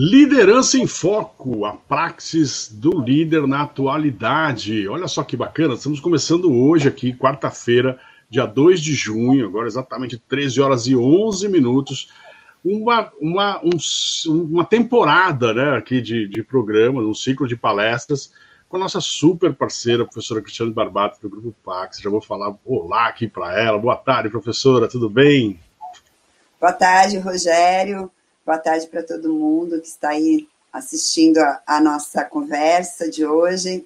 Liderança em Foco, a praxis do líder na atualidade. Olha só que bacana, estamos começando hoje aqui, quarta-feira, dia 2 de junho, agora exatamente 13 horas e 11 minutos, uma, uma, um, uma temporada né, aqui de, de programa, um ciclo de palestras com a nossa super parceira, a professora Cristiane Barbato, do Grupo Pax. Já vou falar olá aqui para ela. Boa tarde, professora, tudo bem? Boa tarde, Rogério. Boa tarde para todo mundo que está aí assistindo a, a nossa conversa de hoje.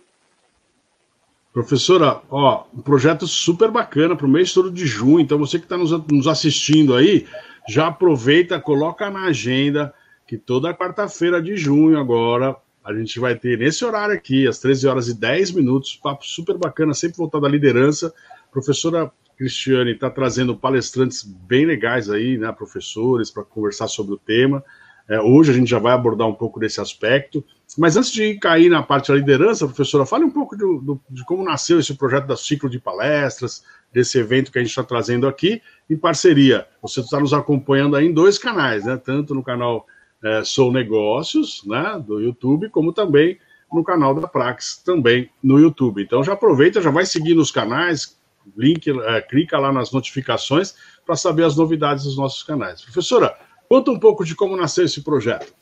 Professora, ó, um projeto super bacana para o mês todo de junho. Então, você que está nos, nos, assistindo aí, já aproveita, coloca na agenda que toda quarta-feira de junho agora a gente vai ter nesse horário aqui, às 13 horas e 10 minutos, papo super bacana, sempre voltado à liderança. Professora Cristiane está trazendo palestrantes bem legais aí, né, professores, para conversar sobre o tema. É, hoje a gente já vai abordar um pouco desse aspecto. Mas antes de cair na parte da liderança, professora, fale um pouco de, de como nasceu esse projeto da ciclo de palestras, desse evento que a gente está trazendo aqui, em parceria. Você está nos acompanhando aí em dois canais, né? Tanto no canal é, Sou Negócios, né, do YouTube, como também no canal da Prax, também no YouTube. Então já aproveita, já vai seguir nos canais, link, é, clica lá nas notificações para saber as novidades dos nossos canais. Professora, conta um pouco de como nasceu esse projeto.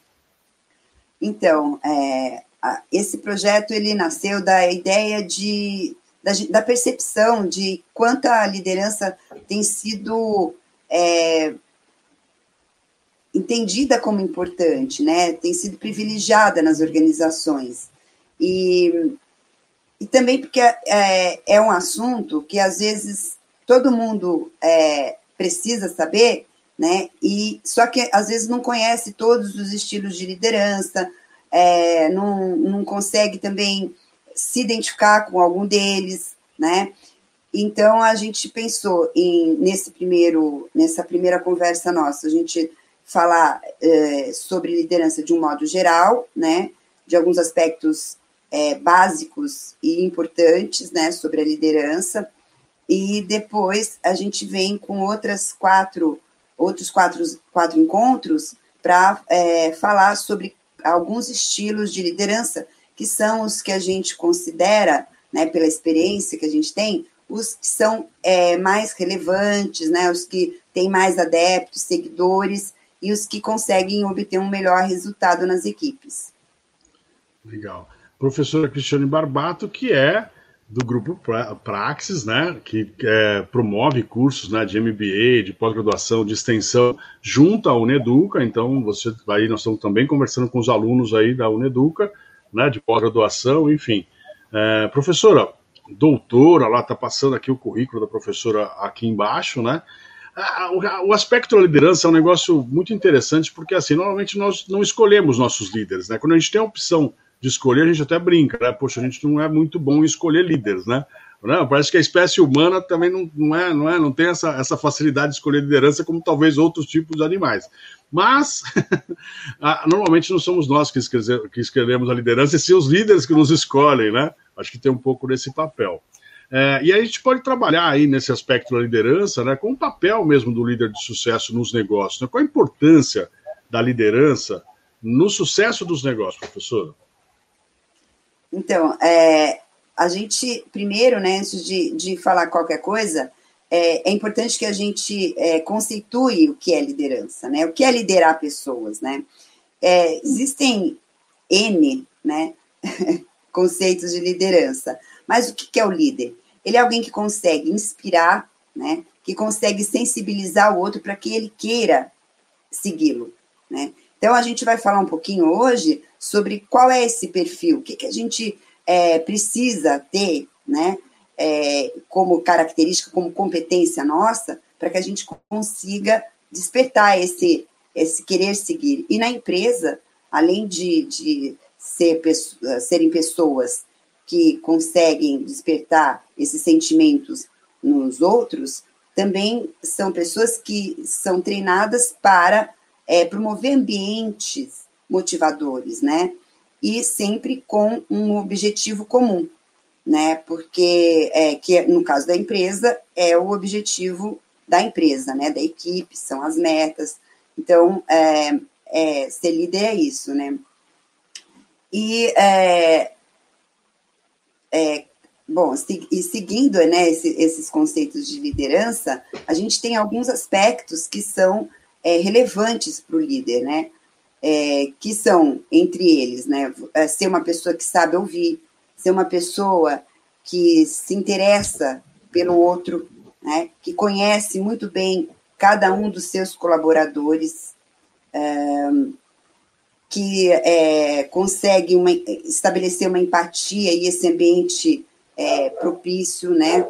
Então, é, esse projeto ele nasceu da ideia de da, da percepção de quanta liderança tem sido é, entendida como importante, né? Tem sido privilegiada nas organizações e e também porque é, é um assunto que às vezes todo mundo é, precisa saber, né? E só que às vezes não conhece todos os estilos de liderança, é, não, não consegue também se identificar com algum deles, né? Então a gente pensou em nesse primeiro nessa primeira conversa nossa, a gente falar é, sobre liderança de um modo geral, né? De alguns aspectos é, básicos e importantes né, sobre a liderança, e depois a gente vem com outras quatro, outros quatro, quatro encontros para é, falar sobre alguns estilos de liderança que são os que a gente considera, né, pela experiência que a gente tem, os que são é, mais relevantes, né, os que têm mais adeptos, seguidores e os que conseguem obter um melhor resultado nas equipes. Legal professora Cristiane Barbato, que é do grupo Praxis, né, que é, promove cursos né, de MBA, de pós-graduação, de extensão, junto à Uneduca. Então, você aí nós estamos também conversando com os alunos aí da Uneduca, né, de pós-graduação, enfim. É, professora, doutora, lá está passando aqui o currículo da professora aqui embaixo, né? O aspecto da liderança é um negócio muito interessante, porque assim, normalmente nós não escolhemos nossos líderes, né? Quando a gente tem a opção de escolher, a gente até brinca, né? Poxa, a gente não é muito bom em escolher líderes, né? Não, parece que a espécie humana também não, não, é, não, é, não tem essa, essa facilidade de escolher liderança como talvez outros tipos de animais. Mas, normalmente não somos nós que, escreve, que escrevemos a liderança, e sim os líderes que nos escolhem, né? Acho que tem um pouco desse papel. É, e a gente pode trabalhar aí nesse aspecto da liderança, né, com o papel mesmo do líder de sucesso nos negócios. Né? Qual a importância da liderança no sucesso dos negócios, professora? Então, é, a gente, primeiro, né, antes de, de falar qualquer coisa, é, é importante que a gente é, o que é liderança, né? O que é liderar pessoas, né? É, existem N, né, conceitos de liderança, mas o que é o líder? Ele é alguém que consegue inspirar, né? Que consegue sensibilizar o outro para que ele queira segui-lo, né? Então, a gente vai falar um pouquinho hoje sobre qual é esse perfil, o que, que a gente é, precisa ter, né, é, como característica, como competência nossa, para que a gente consiga despertar esse, esse querer seguir. E na empresa, além de, de ser, serem pessoas que conseguem despertar esses sentimentos nos outros, também são pessoas que são treinadas para é, promover ambientes motivadores, né? E sempre com um objetivo comum, né? Porque é, que no caso da empresa é o objetivo da empresa, né? Da equipe, são as metas. Então, é, é, ser líder é isso, né? E, é, é, bom, e seguindo né, esse, esses conceitos de liderança, a gente tem alguns aspectos que são é, relevantes para o líder, né? É, que são, entre eles, né, é, ser uma pessoa que sabe ouvir, ser uma pessoa que se interessa pelo outro, né, que conhece muito bem cada um dos seus colaboradores, é, que é, consegue uma, estabelecer uma empatia e esse ambiente é, propício, né?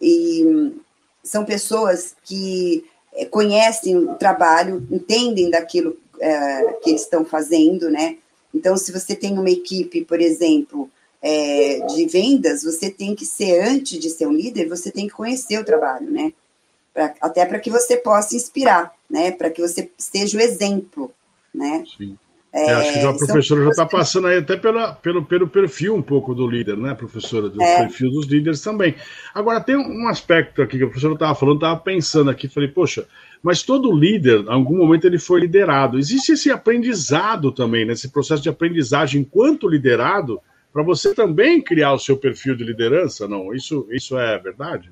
E são pessoas que conhecem o trabalho, entendem daquilo é, que eles estão fazendo, né? Então, se você tem uma equipe, por exemplo, é, de vendas, você tem que ser, antes de ser um líder, você tem que conhecer o trabalho, né? pra, até para que você possa inspirar, né? Para que você seja o exemplo, né? Sim. É, acho que a professora já está passando aí até pela, pelo, pelo perfil um pouco do líder, né, professora? Do é. perfil dos líderes também. Agora, tem um aspecto aqui que a professora estava falando, estava pensando aqui, falei, poxa, mas todo líder, em algum momento, ele foi liderado. Existe esse aprendizado também, né, processo de aprendizagem enquanto liderado, para você também criar o seu perfil de liderança, não? Isso, isso é verdade?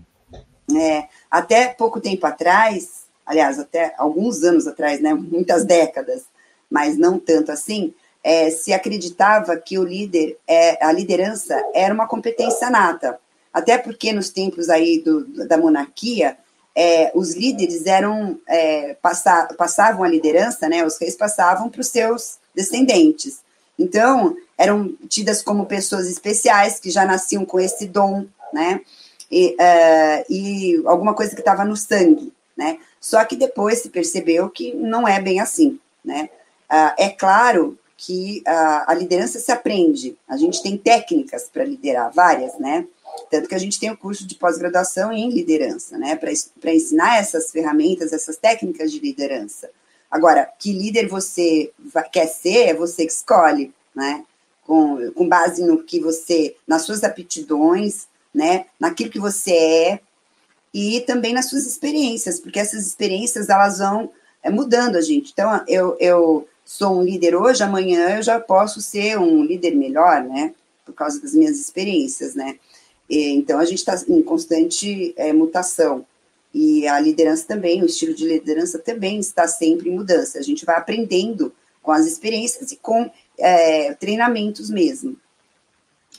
É, até pouco tempo atrás, aliás, até alguns anos atrás, né, muitas décadas, mas não tanto assim, é, se acreditava que o líder, é, a liderança era uma competência nata. Até porque nos tempos aí do, da monarquia, é, os líderes eram é, passavam a liderança, né, os reis passavam para os seus descendentes. Então, eram tidas como pessoas especiais que já nasciam com esse dom, né? e, uh, e alguma coisa que estava no sangue, né? Só que depois se percebeu que não é bem assim, né? Uh, é claro que uh, a liderança se aprende, a gente tem técnicas para liderar, várias, né? Tanto que a gente tem o curso de pós-graduação em liderança, né? Para ensinar essas ferramentas, essas técnicas de liderança. Agora, que líder você quer ser, é você que escolhe, né? Com, com base no que você, nas suas aptidões, né? Naquilo que você é e também nas suas experiências, porque essas experiências elas vão é, mudando a gente. Então, eu, eu sou um líder hoje, amanhã eu já posso ser um líder melhor, né? Por causa das minhas experiências, né? E, então, a gente está em constante é, mutação. E a liderança também, o estilo de liderança também está sempre em mudança. A gente vai aprendendo com as experiências e com é, treinamentos mesmo.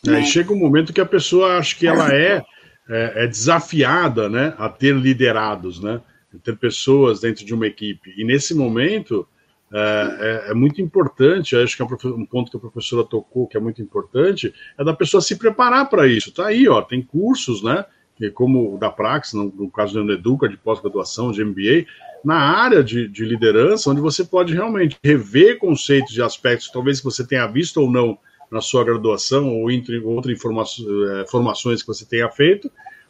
É, né? chega um momento que a pessoa acha que ela é, é, é, desafiada né, a ter liderados, né, a ter pessoas dentro de uma equipe. E nesse momento é, é, é muito importante, acho que é um ponto que a professora tocou que é muito importante, é da pessoa se preparar para isso. Tá aí, ó, tem cursos, né? Como da Praxis, no, no caso do Educa, de pós-graduação, de MBA, na área de, de, liderança, onde você pode realmente rever conceitos e aspectos, talvez que você tenha visto ou não na sua graduação ou entre outras informações, eh, que você tenha feito,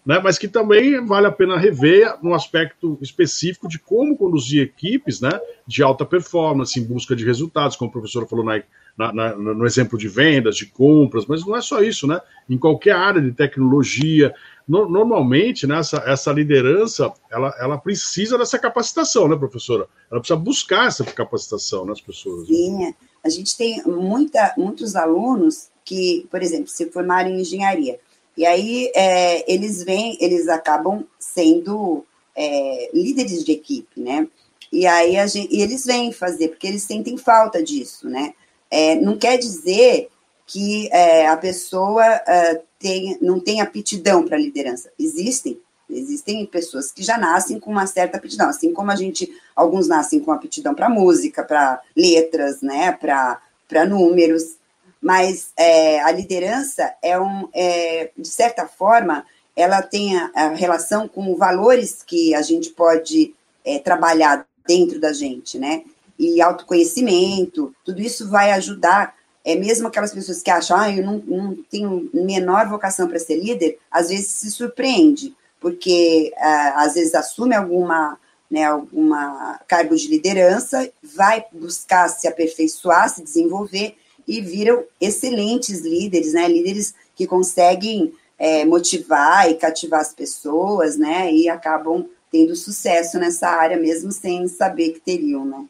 né, mas que também vale a pena rever no aspecto específico de como conduzir equipes né, de alta performance, em busca de resultados, como o professor falou na, na, na, no exemplo de vendas, de compras, mas não é só isso, né? Em qualquer área de tecnologia, no, normalmente né, essa, essa liderança ela, ela precisa dessa capacitação, né, professora? Ela precisa buscar essa capacitação nas pessoas. Sim, né? A gente tem muita, muitos alunos que, por exemplo, se formaram em engenharia, e aí é, eles vêm, eles acabam sendo é, líderes de equipe, né? E aí gente, e eles vêm fazer, porque eles sentem falta disso, né? É, não quer dizer que é, a pessoa é, tem, não tem aptidão para liderança. Existem, Existem pessoas que já nascem com uma certa aptidão, assim como a gente, alguns nascem com aptidão para música, para letras, né, para números, mas é, a liderança é um, é, de certa forma, ela tem a, a, relação com valores que a gente pode é, trabalhar dentro da gente, né? E autoconhecimento, tudo isso vai ajudar. É mesmo aquelas pessoas que acham, ah, eu não, não tenho menor vocação para ser líder, às vezes se surpreende, porque uh, às vezes assume alguma, né, alguma cargo de liderança, vai buscar se aperfeiçoar, se desenvolver e viram excelentes líderes, né, líderes que conseguem é, motivar e cativar as pessoas, né, e acabam tendo sucesso nessa área mesmo sem saber que teriam, né.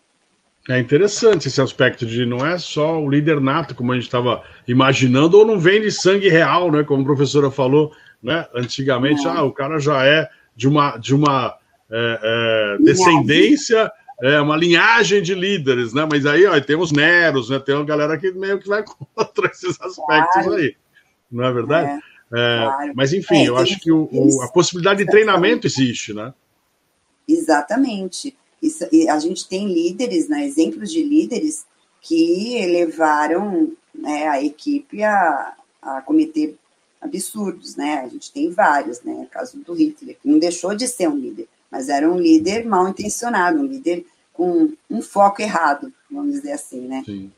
É interessante esse aspecto de não é só o líder nato, como a gente estava imaginando, ou não vem de sangue real, né? Como a professora falou, né? Antigamente, ah, o cara já é de uma, de uma é, é, descendência, é, uma linhagem de líderes, né? Mas aí ó, tem os Neros, né? Tem uma galera que meio que vai contra esses aspectos claro. aí, não é verdade? É, é claro. Mas enfim, é, eu acho que o, o, a possibilidade de treinamento existe, né? Exatamente. Isso, a gente tem líderes, né, exemplos de líderes que levaram né, a equipe a, a cometer absurdos, né? A gente tem vários, né? O caso do Hitler, que não deixou de ser um líder, mas era um líder mal intencionado, um líder com um foco errado, vamos dizer assim, né? Sim.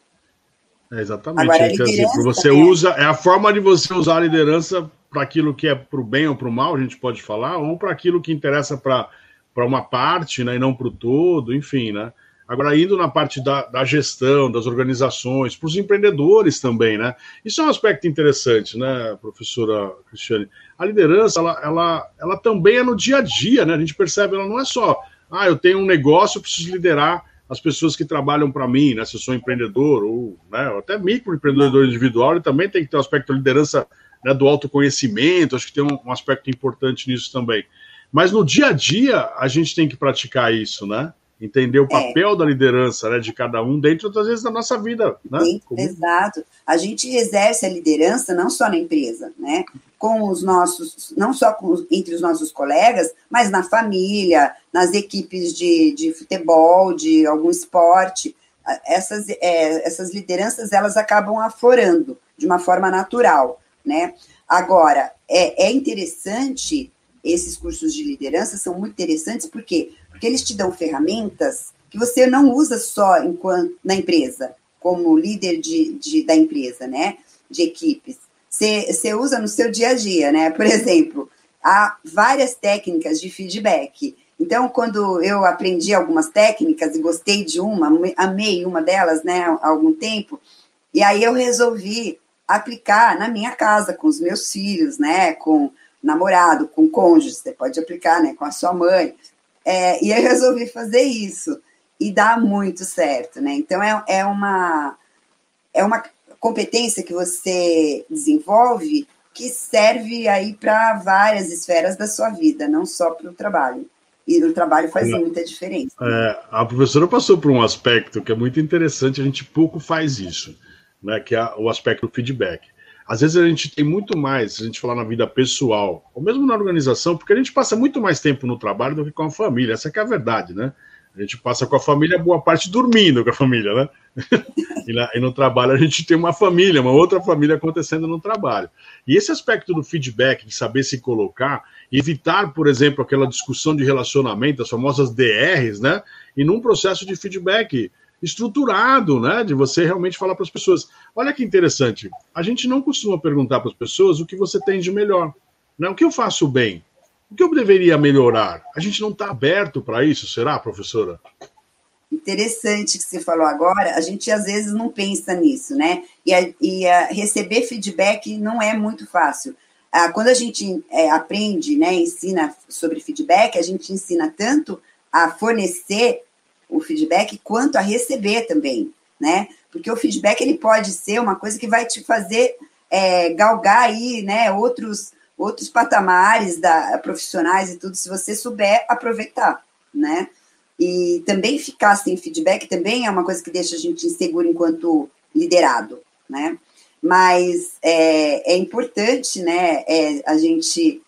É exatamente. Agora, é, dizer, você é... usa, é a forma de você usar a liderança para aquilo que é para o bem ou para o mal, a gente pode falar, ou para aquilo que interessa para para uma parte, né, e não para o todo, enfim, né? Agora, indo na parte da, da gestão, das organizações, para os empreendedores também, né? Isso é um aspecto interessante, né, professora Cristiane? A liderança, ela, ela, ela também é no dia a dia, né? A gente percebe, ela não é só, ah, eu tenho um negócio, eu preciso liderar as pessoas que trabalham para mim, né? Se eu sou empreendedor, ou né, até microempreendedor individual, ele também tem que ter o um aspecto da liderança né, do autoconhecimento, acho que tem um, um aspecto importante nisso também. Mas no dia a dia, a gente tem que praticar isso, né? Entender o é. papel é. da liderança né, de cada um dentro, às vezes, da nossa vida. Né? Sim, exato. A gente exerce a liderança não só na empresa, né? Com os nossos, não só com, entre os nossos colegas, mas na família, nas equipes de, de futebol, de algum esporte. Essas, é, essas lideranças elas acabam aflorando de uma forma natural, né? Agora, é, é interessante esses cursos de liderança são muito interessantes, por quê? Porque eles te dão ferramentas que você não usa só enquanto na empresa, como líder de, de da empresa, né? De equipes. Você, você usa no seu dia a dia, né? Por exemplo, há várias técnicas de feedback. Então, quando eu aprendi algumas técnicas e gostei de uma, amei uma delas, né, há algum tempo, e aí eu resolvi aplicar na minha casa, com os meus filhos, né, com namorado, com cônjuge, você pode aplicar né, com a sua mãe. É, e eu resolvi fazer isso. E dá muito certo, né? Então é, é, uma, é uma competência que você desenvolve que serve aí para várias esferas da sua vida, não só para o trabalho. E o trabalho faz é, muita diferença. É, a professora passou por um aspecto que é muito interessante, a gente pouco faz isso, né, que é o aspecto do feedback. Às vezes a gente tem muito mais, se a gente falar na vida pessoal, ou mesmo na organização, porque a gente passa muito mais tempo no trabalho do que com a família. Essa é a verdade, né? A gente passa com a família boa parte dormindo com a família, né? e, na, e, no trabalho a gente tem uma família, uma outra família acontecendo no trabalho. E esse aspecto do feedback, de saber se colocar, evitar, por exemplo, aquela discussão de relacionamento, as famosas DRs, né? E num processo de feedback estruturado, né? De você realmente falar para as pessoas. Olha que interessante. A gente não costuma perguntar para as pessoas o que você tem de melhor. Né? O que eu faço bem? O que eu deveria melhorar? A gente não está aberto para isso, será, professora? Interessante que você falou agora. A gente às vezes não pensa nisso, né? E, a, e a receber feedback não é muito fácil. Ah, quando a gente é, aprende, né, ensina sobre feedback, a gente ensina tanto a fornecer o feedback quanto a receber também, né? Porque o feedback ele pode ser uma coisa que vai te fazer é, galgar aí, né, outros outros patamares da profissionais e tudo, se você souber aproveitar, né? E também ficar sem feedback também é uma coisa que deixa a gente inseguro enquanto liderado, né? Mas é, é importante, né, é, a gente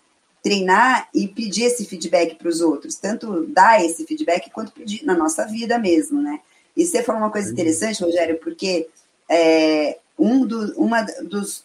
treinar e pedir esse feedback para os outros, tanto dar esse feedback quanto pedir na nossa vida mesmo, né? E você falou uma coisa interessante, Rogério, porque é, um do, uma dos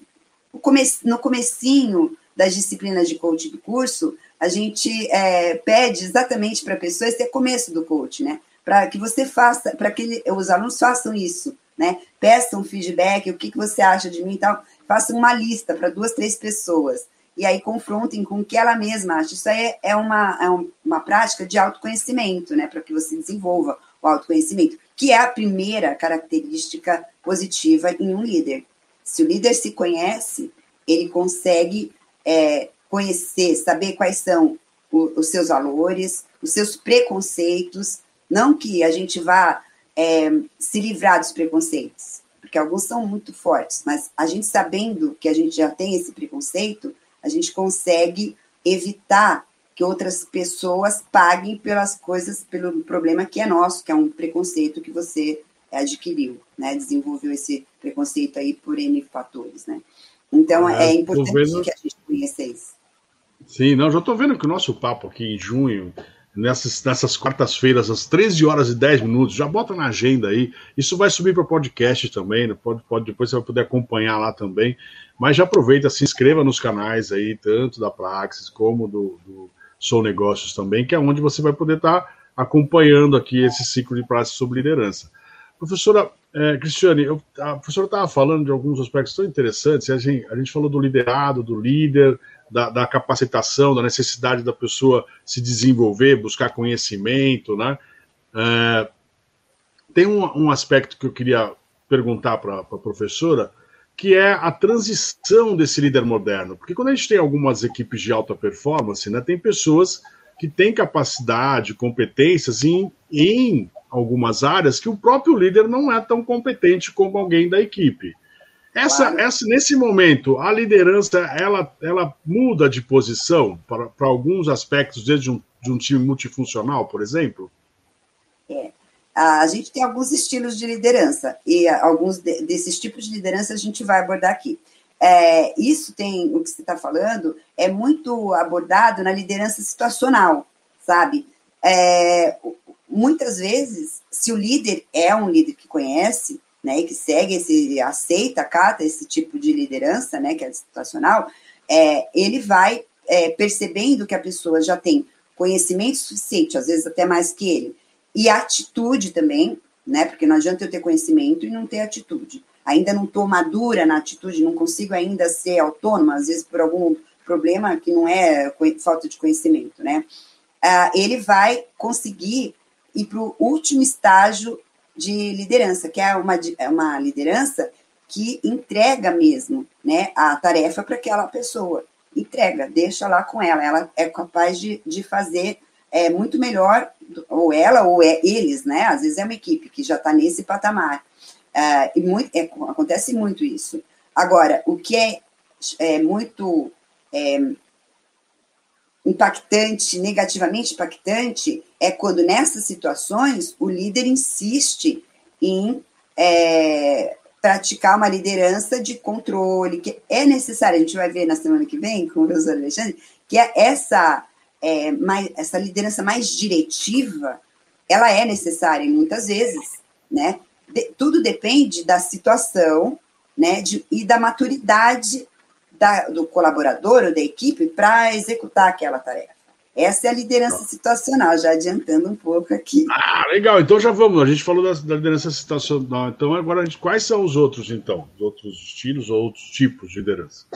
no comecinho das disciplinas de coaching do curso, a gente é, pede exatamente para a pessoa esse é começo do coach, né? Para que você faça, para que os alunos façam isso, né? Peçam feedback, o que, que você acha de mim e tal. Façam uma lista para duas, três pessoas e aí confrontem com o que ela mesma acha. Isso aí é uma, é uma prática de autoconhecimento, né, para que você desenvolva o autoconhecimento, que é a primeira característica positiva em um líder. Se o líder se conhece, ele consegue é, conhecer, saber quais são o, os seus valores, os seus preconceitos, não que a gente vá é, se livrar dos preconceitos, porque alguns são muito fortes, mas a gente sabendo que a gente já tem esse preconceito, a gente consegue evitar que outras pessoas paguem pelas coisas, pelo problema que é nosso, que é um preconceito que você adquiriu, né? Desenvolveu esse preconceito aí por N fatores, né? Então é, é importante vendo... que a gente conheça isso. Sim, não, já estou vendo que o nosso papo aqui em junho, nessas, nessas quartas-feiras, às 13 horas e 10 minutos, já bota na agenda aí. Isso vai subir para podcast também, né? pode, pode, depois você vai poder acompanhar lá também. Mas já aproveita, se inscreva nos canais aí, tanto da Praxis como do, do Sou Negócios também, que é onde você vai poder estar tá acompanhando aqui esse ciclo de prática sobre liderança. Professora é, Cristiane, eu, a professora estava falando de alguns aspectos tão interessantes. A gente, a gente falou do liderado, do líder, da, da, capacitação, da necessidade da pessoa se desenvolver, buscar conhecimento, né? É, tem um, um, aspecto que eu queria perguntar para a pro professora, que é a transição desse líder moderno. Porque quando a gente tem algumas equipes de alta performance, né, tem pessoas que têm capacidade, competências em, em algumas áreas que o próprio líder não é tão competente como alguém da equipe. Essa, claro. essa, nesse momento, a liderança ela, ela muda de posição para, alguns aspectos desde um, de um time multifuncional, por exemplo? É. A gente tem alguns estilos de liderança e alguns de, desses tipos de liderança a gente vai abordar aqui. É, isso tem, o que você está falando, é muito abordado na liderança situacional, sabe? É, muitas vezes, se o líder é um líder que conhece, né, que segue esse, aceita, acata esse tipo de liderança, né, que é situacional, é, ele vai é, percebendo que a pessoa já tem conhecimento suficiente, às vezes até mais que ele, e atitude também, né, porque não adianta eu ter conhecimento e não ter atitude. Ainda não estou madura na atitude, não consigo ainda ser autônoma, às vezes por algum problema que não é falta de conhecimento, né? Ah, ele vai conseguir ir para o último estágio de liderança, que é uma, é uma liderança que entrega mesmo né, a tarefa para aquela pessoa. Entrega, deixa lá com ela. Ela é capaz de, de fazer é, muito melhor, ou ela ou é, eles, né? Às vezes é uma equipe que já está nesse patamar. É, e muito, é, acontece muito isso. Agora, o que é, é muito é, impactante, negativamente impactante, é quando nessas situações o líder insiste em é, praticar uma liderança de controle, que é necessário, a gente vai ver na semana que vem com o professor Alexandre, que é essa, é, mais, essa liderança mais diretiva, ela é necessária muitas vezes, né? De, tudo depende da situação, né, de, e da maturidade da, do colaborador ou da equipe para executar aquela tarefa. Essa é a liderança situacional, já adiantando um pouco aqui. Ah, legal. Então já vamos. A gente falou da, da liderança situacional. Então agora, gente, quais são os outros, então? Os outros estilos ou outros tipos de liderança?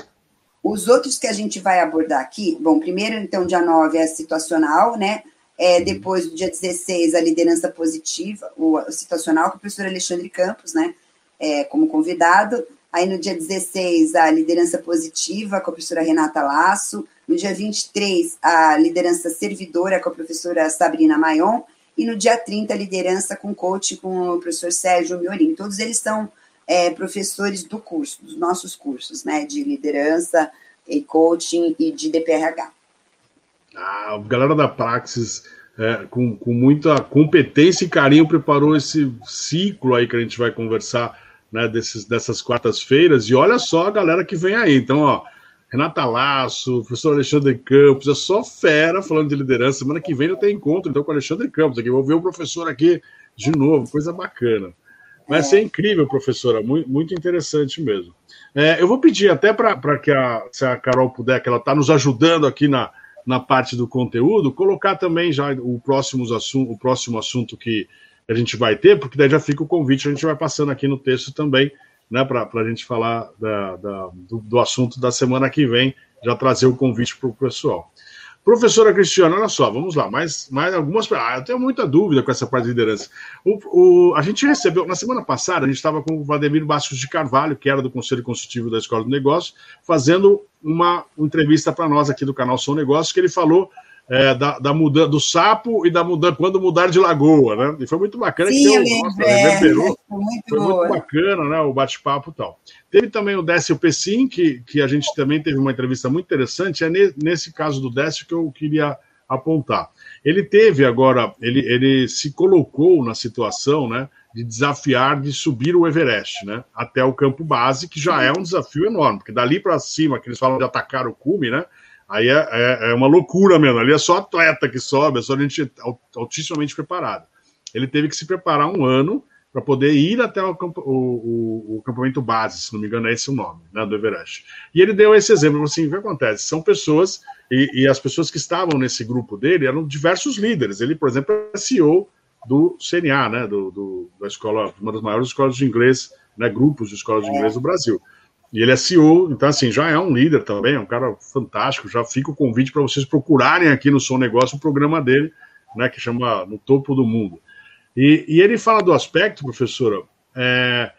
Os outros que a gente vai abordar aqui, bom, primeiro, então, dia 9 é situacional, né? É, uhum. depois, do dia 16, a liderança positiva, o, o situacional, com o professor Alexandre Campos, né? É, como convidado. Aí no dia 16, a liderança positiva com a professora Renata Lasso. No dia 23, a liderança servidora com a professora Sabrina Maion. E no dia 30, a liderança com coach com o professor Sérgio Miorim. Todos eles são é, professores do curso, dos nossos cursos, né? De liderança e coaching e de DPRH. Ah, a galera da Praxis, é, com, com muita competência e carinho, preparou esse ciclo aí que a gente vai conversar né, desses, dessas quartas-feiras. E olha só a galera que vem aí. Então, ó, Renata Laço, professor Alexandre Campos, é só fera falando de liderança. Semana que vem eu tenho encontro então, com o Alexandre Campos aqui. Vou ver o professor aqui de novo, coisa bacana. Vai é. ser incrível, professora, muito, muito interessante mesmo. É, eu vou pedir até para que a, se a Carol puder, que ela está nos ajudando aqui na, na parte do conteúdo, colocar também já o próximo, assunto, o próximo assunto que, a gente vai ter, porque daí já fica o convite, a gente vai passando aqui no texto também, né, para a gente falar da, da, do, do, assunto da semana que vem, já trazer o convite para o pessoal. Professora Cristiana, olha só, vamos lá, mais, mais algumas. Ah, eu tenho muita dúvida com essa parte de liderança. O, o, a gente recebeu, na semana passada, a gente estava com o Vladimir Bastos de Carvalho, que era do Conselho Consultivo da Escola do Negócio, fazendo uma, uma entrevista para nós aqui do canal São Negócios, que ele falou é, da, da mudança do sapo e da mudança quando mudar de lagoa, né? E foi muito bacana Sim, que deu, nossa, é, reverberou. foi muito Foi muito bacana, né? O bate-papo e tal. Teve também o Décio Pessim, que, que a gente também teve uma entrevista muito interessante. É ne- nesse caso do Décio que eu queria apontar. Ele teve agora, ele, ele se colocou na situação, né? De desafiar de subir o Everest, né? Até o campo base, que já é um desafio enorme, porque dali para cima, que eles falam de atacar o cume, né? Aí é, é, é uma loucura mesmo. Ali é só atleta que sobe, é só gente al- altissimamente preparado. Ele teve que se preparar um ano para poder ir até o, o- o- o acampamento base, se não me engano, é esse o nome, né, do Everest. E ele deu esse exemplo, assim, o que acontece? São pessoas, e, e as pessoas que estavam nesse grupo dele eram diversos líderes. Ele, por exemplo, é CEO do CNA, né, do, do- da escola, uma das maiores escolas de inglês, né, grupos de escolas de inglês do Brasil. E ele é CEO, então, assim, já é um líder também, é um cara fantástico. Já fica o convite para vocês procurarem aqui no Som Negócio o programa dele, né, que chama No Topo do Mundo. E, e ele fala do aspecto, professora, é,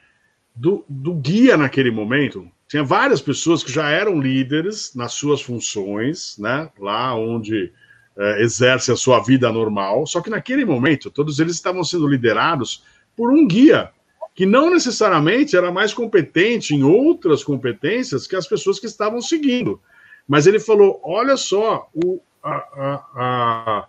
do, do guia naquele momento. Tinha várias pessoas que já eram líderes nas suas funções, né, lá onde é, exerce a sua vida normal, só que naquele momento todos eles estavam sendo liderados por um guia que não necessariamente era mais competente em outras competências que as pessoas que estavam seguindo. Mas ele falou: olha só, o, a, a, a,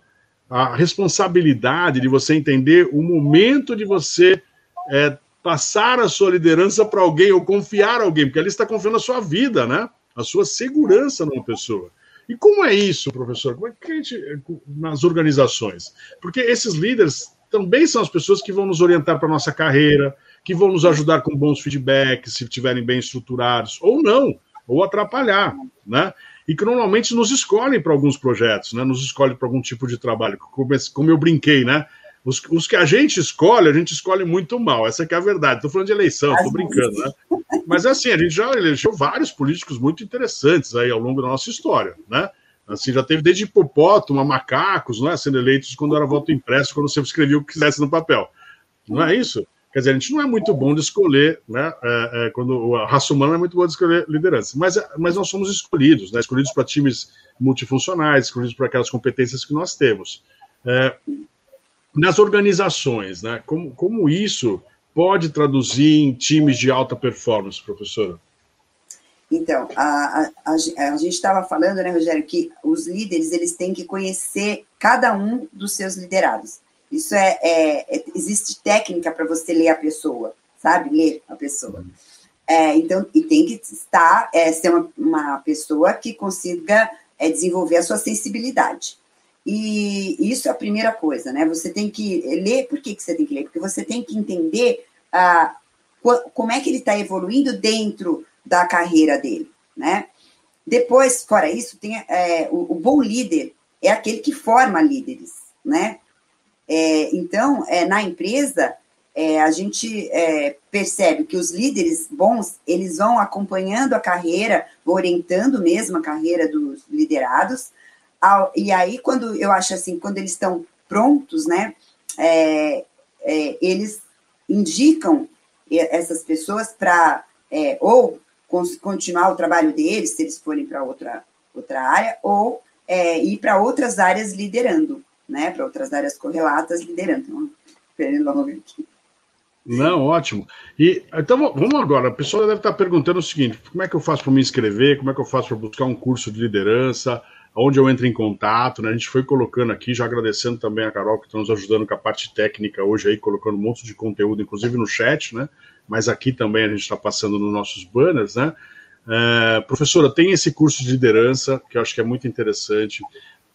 a responsabilidade de você entender o momento de você é, passar a sua liderança para alguém ou confiar alguém, porque ali está confiando a sua vida, né? A sua segurança numa pessoa. E como é isso, professor? Como é que a gente, nas organizações? Porque esses líderes também são as pessoas que vão nos orientar para a nossa carreira, que vão nos ajudar com bons feedbacks, se estiverem bem estruturados, ou não, ou atrapalhar, né? E que normalmente nos escolhem para alguns projetos, né? Nos escolhem para algum tipo de trabalho, como, eu brinquei, né? Os, os, que a gente escolhe, a gente escolhe muito mal. Essa é a verdade. Estou falando de eleição, estou brincando, né? Mas assim, a gente já elegeu vários políticos muito interessantes aí ao longo da nossa história, né? Assim, já teve desde hipopótamo a macacos, não é? Sendo eleitos quando era voto impresso, quando você escrevia o que quisesse no papel. Não é isso? Quer dizer, a gente não é muito bom de escolher, né? É, é, quando a raça humana é muito boa de escolher liderança, mas, mas nós somos escolhidos, né? Escolhidos para times multifuncionais, escolhidos para aquelas competências que nós temos. É, nas organizações, né? Como, como isso pode traduzir em times de alta performance, professora? Então, a, a, a, gente estava falando, né, Rogério, que os líderes eles têm que conhecer cada um dos seus liderados. Isso é, é, é existe técnica para você ler a pessoa, sabe? Ler a pessoa. É, então, e tem que estar, é, ser uma, uma pessoa que consiga é, desenvolver a sua sensibilidade. E isso é a primeira coisa, né? Você tem que ler. Por que, que você tem que ler? Porque você tem que entender ah, como é que ele está evoluindo dentro da carreira dele, né? Depois, fora isso, tem é, o, o, bom líder é aquele que forma líderes, né? É, então, é, na empresa, a gente percebe que os líderes bons eles vão acompanhando a carreira, orientando mesmo a carreira dos liderados. E aí, quando eu acho assim, quando eles estão prontos, né? eles indicam essas pessoas para ou continuar o trabalho deles, se eles forem para outra, outra área, ou é, ir para outras áreas liderando, né? Para outras áreas correlatas liderando. Então, aqui. Não, ótimo. E então vamos agora. A pessoa deve estar perguntando o seguinte: como é que eu faço para me inscrever? Como é que eu faço para buscar um curso de liderança? Onde eu entro em contato? Né? A gente foi colocando aqui, já agradecendo também a Carol que está nos ajudando com a parte técnica hoje aí, colocando um monte de conteúdo, inclusive no chat, né? Mas aqui também a gente está passando nos nossos banners, né? É, professora, tem esse curso de liderança que eu acho que é muito interessante.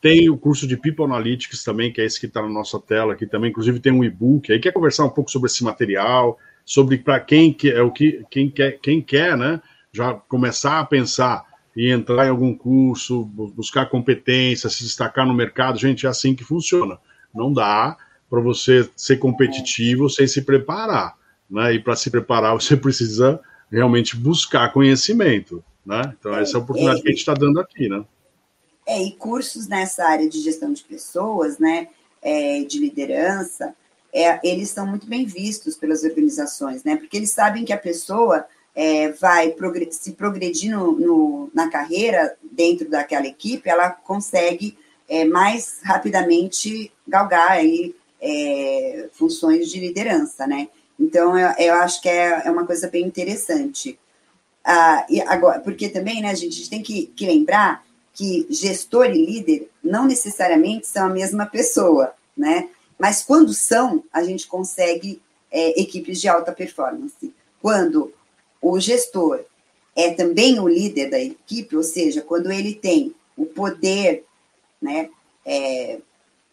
Tem o curso de People Analytics também, que é esse que está na nossa tela aqui também. Inclusive tem um e-book. Aí quer conversar um pouco sobre esse material, sobre para quem que é o que quem quer, quem quer, né? Já começar a pensar e entrar em algum curso, buscar competência, se destacar no mercado. Gente, é assim que funciona. Não dá para você ser competitivo sem se preparar. Né? E para se preparar, você precisa realmente buscar conhecimento. Né? Então, essa é a oportunidade é, que a gente está dando aqui. Né? É, e cursos nessa área de gestão de pessoas, né, é, de liderança, é, eles são muito bem vistos pelas organizações, né? porque eles sabem que a pessoa é, vai se progredir no, no, na carreira dentro daquela equipe, ela consegue é, mais rapidamente galgar aí, é, funções de liderança, né? Então, eu, eu acho que é, é, uma coisa bem interessante. Ah, e agora, porque também, né, a gente tem que, que lembrar que gestor e líder não necessariamente são a mesma pessoa, né? Mas quando são, a gente consegue é, equipes de alta performance. Quando o gestor é também o líder da equipe, ou seja, quando ele tem o poder né, é,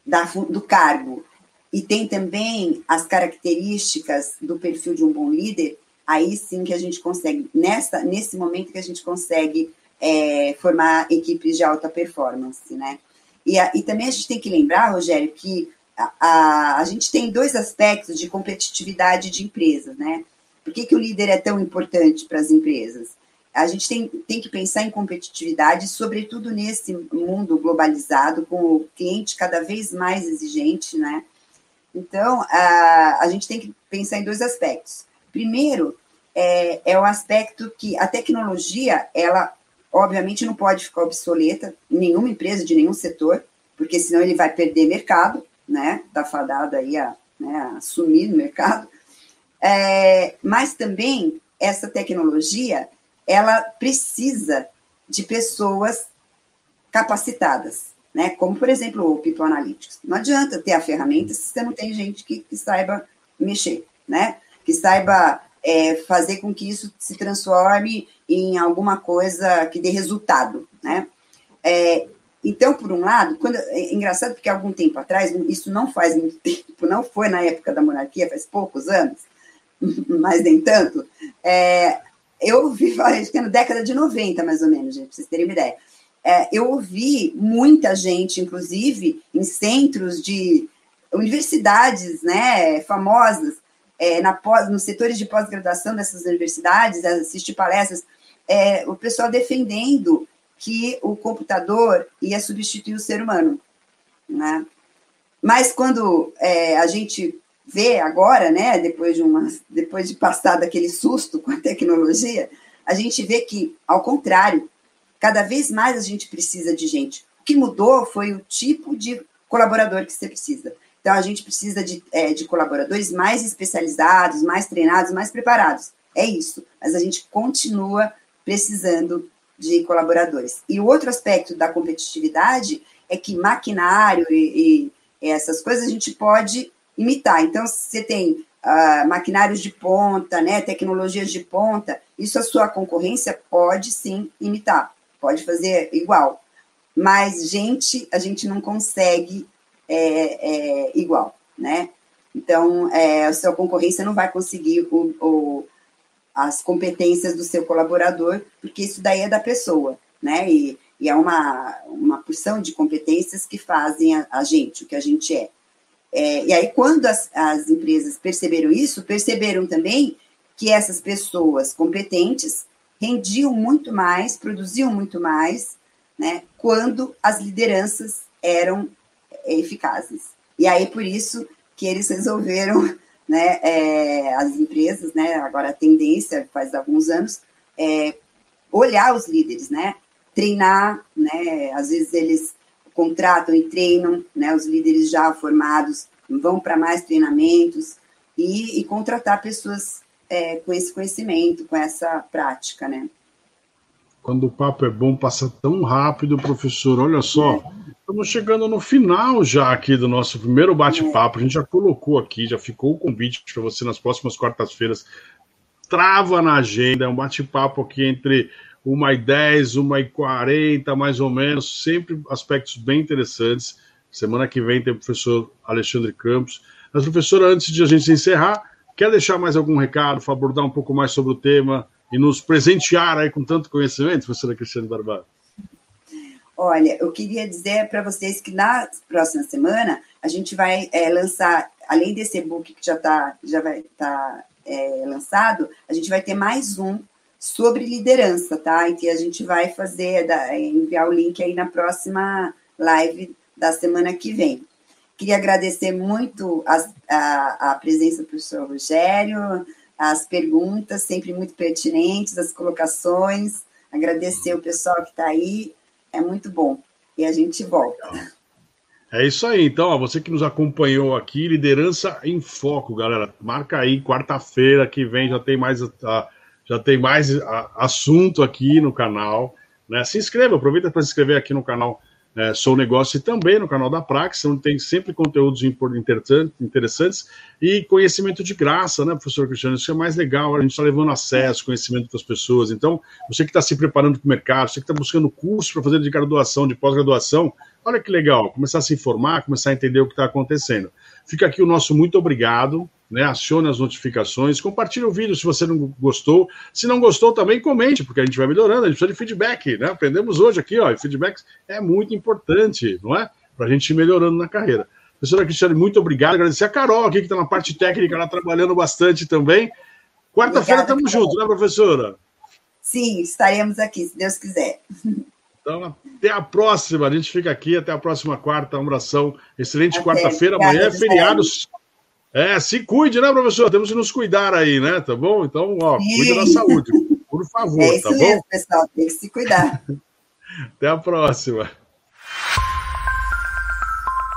da, do cargo e tem também as características do perfil de um bom líder, aí sim que a gente consegue, nessa, nesse momento que a gente consegue é, formar equipes de alta performance, né? E, a, e também a gente tem que lembrar, Rogério, que a, a, a gente tem dois aspectos de competitividade de empresas, né? Por que, que o líder é tão importante para as empresas? A gente tem, tem que pensar em competitividade, sobretudo nesse mundo globalizado, com o cliente cada vez mais exigente, né? Então, a, a gente tem que pensar em dois aspectos. Primeiro, é, é o aspecto que a tecnologia, ela obviamente não pode ficar obsoleta em nenhuma empresa de nenhum setor, porque senão ele vai perder mercado, né? Está fadado aí a, né, a sumir no mercado. É, mas também essa tecnologia, ela precisa de pessoas capacitadas, né? Como, por exemplo, o People Analytics. Não adianta ter a ferramenta se você não tem gente que, que saiba mexer, né? Que saiba é, fazer com que isso se transforme em alguma coisa que dê resultado, né? É, então, por um lado, quando, é engraçado porque algum tempo atrás, isso não faz muito tempo, não foi na época da monarquia, faz poucos anos, mas nem tanto, é, eu ouvi, acho que é na década de 90, mais ou menos, gente, para vocês terem uma ideia. É, eu ouvi muita gente, inclusive, em centros de universidades né, famosas, é, na pós, nos setores de pós-graduação dessas universidades, assistir palestras, é, o pessoal defendendo que o computador ia substituir o ser humano, né? Mas quando é, a gente vê agora, né, depois de uma, depois de passar daquele susto com a tecnologia, a gente vê que, ao contrário, cada vez mais a gente precisa de gente. O que mudou foi o tipo de colaborador que você precisa. Então, a gente precisa de, é, de colaboradores mais especializados, mais treinados, mais preparados. É isso. Mas a gente continua precisando de colaboradores. E o outro aspecto da competitividade é que maquinário e, e essas coisas a gente pode imitar. Então, se você tem uh, maquinários de ponta, né, tecnologias de ponta, isso a sua concorrência pode sim imitar, pode fazer igual. Mas gente, a gente não consegue é, é, igual, né? Então, é, a sua concorrência não vai conseguir o, o as competências do seu colaborador, porque isso daí é da pessoa, né? E, e é uma, uma porção de competências que fazem a, a gente, o que a gente é. é e aí, quando as, as empresas perceberam isso, perceberam também que essas pessoas competentes rendiam muito mais, produziam muito mais, né? Quando as lideranças eram eficazes. E aí, por isso que eles resolveram né, é, as empresas, né, agora a tendência faz alguns anos, é olhar os líderes, né, treinar, né, às vezes eles contratam e treinam, né, os líderes já formados vão para mais treinamentos e, e contratar pessoas é, com esse conhecimento, com essa prática, né. Quando o papo é bom, passa tão rápido, professor. Olha só. Estamos chegando no final já aqui do nosso primeiro bate-papo. A gente já colocou aqui, já ficou o convite para você nas próximas quartas-feiras. Trava na agenda, é um bate-papo aqui entre uma e 10, uma e 40, mais ou menos, sempre aspectos bem interessantes. Semana que vem tem o professor Alexandre Campos. Mas, professora, antes de a gente encerrar, quer deixar mais algum recado, abordar um pouco mais sobre o tema e nos presentear aí com tanto conhecimento, professora Cristiane Barbato? Olha, eu queria dizer para vocês que na próxima semana a gente vai é, lançar, além desse e-book que já está já vai estar tá, é, lançado, a gente vai ter mais um sobre liderança, tá? E que a gente vai fazer, da, enviar o link aí na próxima live da semana que vem. Queria agradecer muito as, a, a presença do professor Rogério, as perguntas sempre muito pertinentes, as colocações, agradecer o pessoal que está aí é muito bom. E a gente volta. É isso aí, então, ó, você que nos acompanhou aqui, Liderança em Foco, galera. Marca aí, quarta-feira que vem já tem mais, uh, já tem mais uh, assunto aqui no canal. Né? Se inscreva, aproveita para se inscrever aqui no canal é, Sou Negócio e também no canal da Praxis, onde tem sempre conteúdos interessantes e conhecimento de graça, né, professor Cristiano? Isso é mais legal, a gente está levando acesso, conhecimento para as pessoas. Então, você que está se preparando para o mercado, você que está buscando curso para fazer de graduação, de pós-graduação, olha que legal, começar a se informar, começar a entender o que está acontecendo. Fica aqui o nosso muito obrigado, né? Acione as notificações, compartilhe o vídeo se você não gostou. Se não gostou, também comente, porque a gente vai melhorando, a gente precisa de feedback, né? Aprendemos hoje aqui, ó, e feedback é muito importante, não é? Para a gente ir melhorando na carreira. Professora Cristiane, muito obrigado. Agradecer a Carol aqui, que está na parte técnica, lá trabalhando bastante também. Quarta-feira estamos juntos, né, professora? Sim, estaremos aqui, se Deus quiser. Então, até a próxima. A gente fica aqui. Até a próxima quarta. Um abração. Excelente quarta-feira. Amanhã é feriado. É, se cuide, né, professor? Temos que nos cuidar aí, né? Tá bom? Então, ó, cuida da saúde, por favor, é isso tá mesmo, pessoal. Tem que se cuidar. Até a próxima.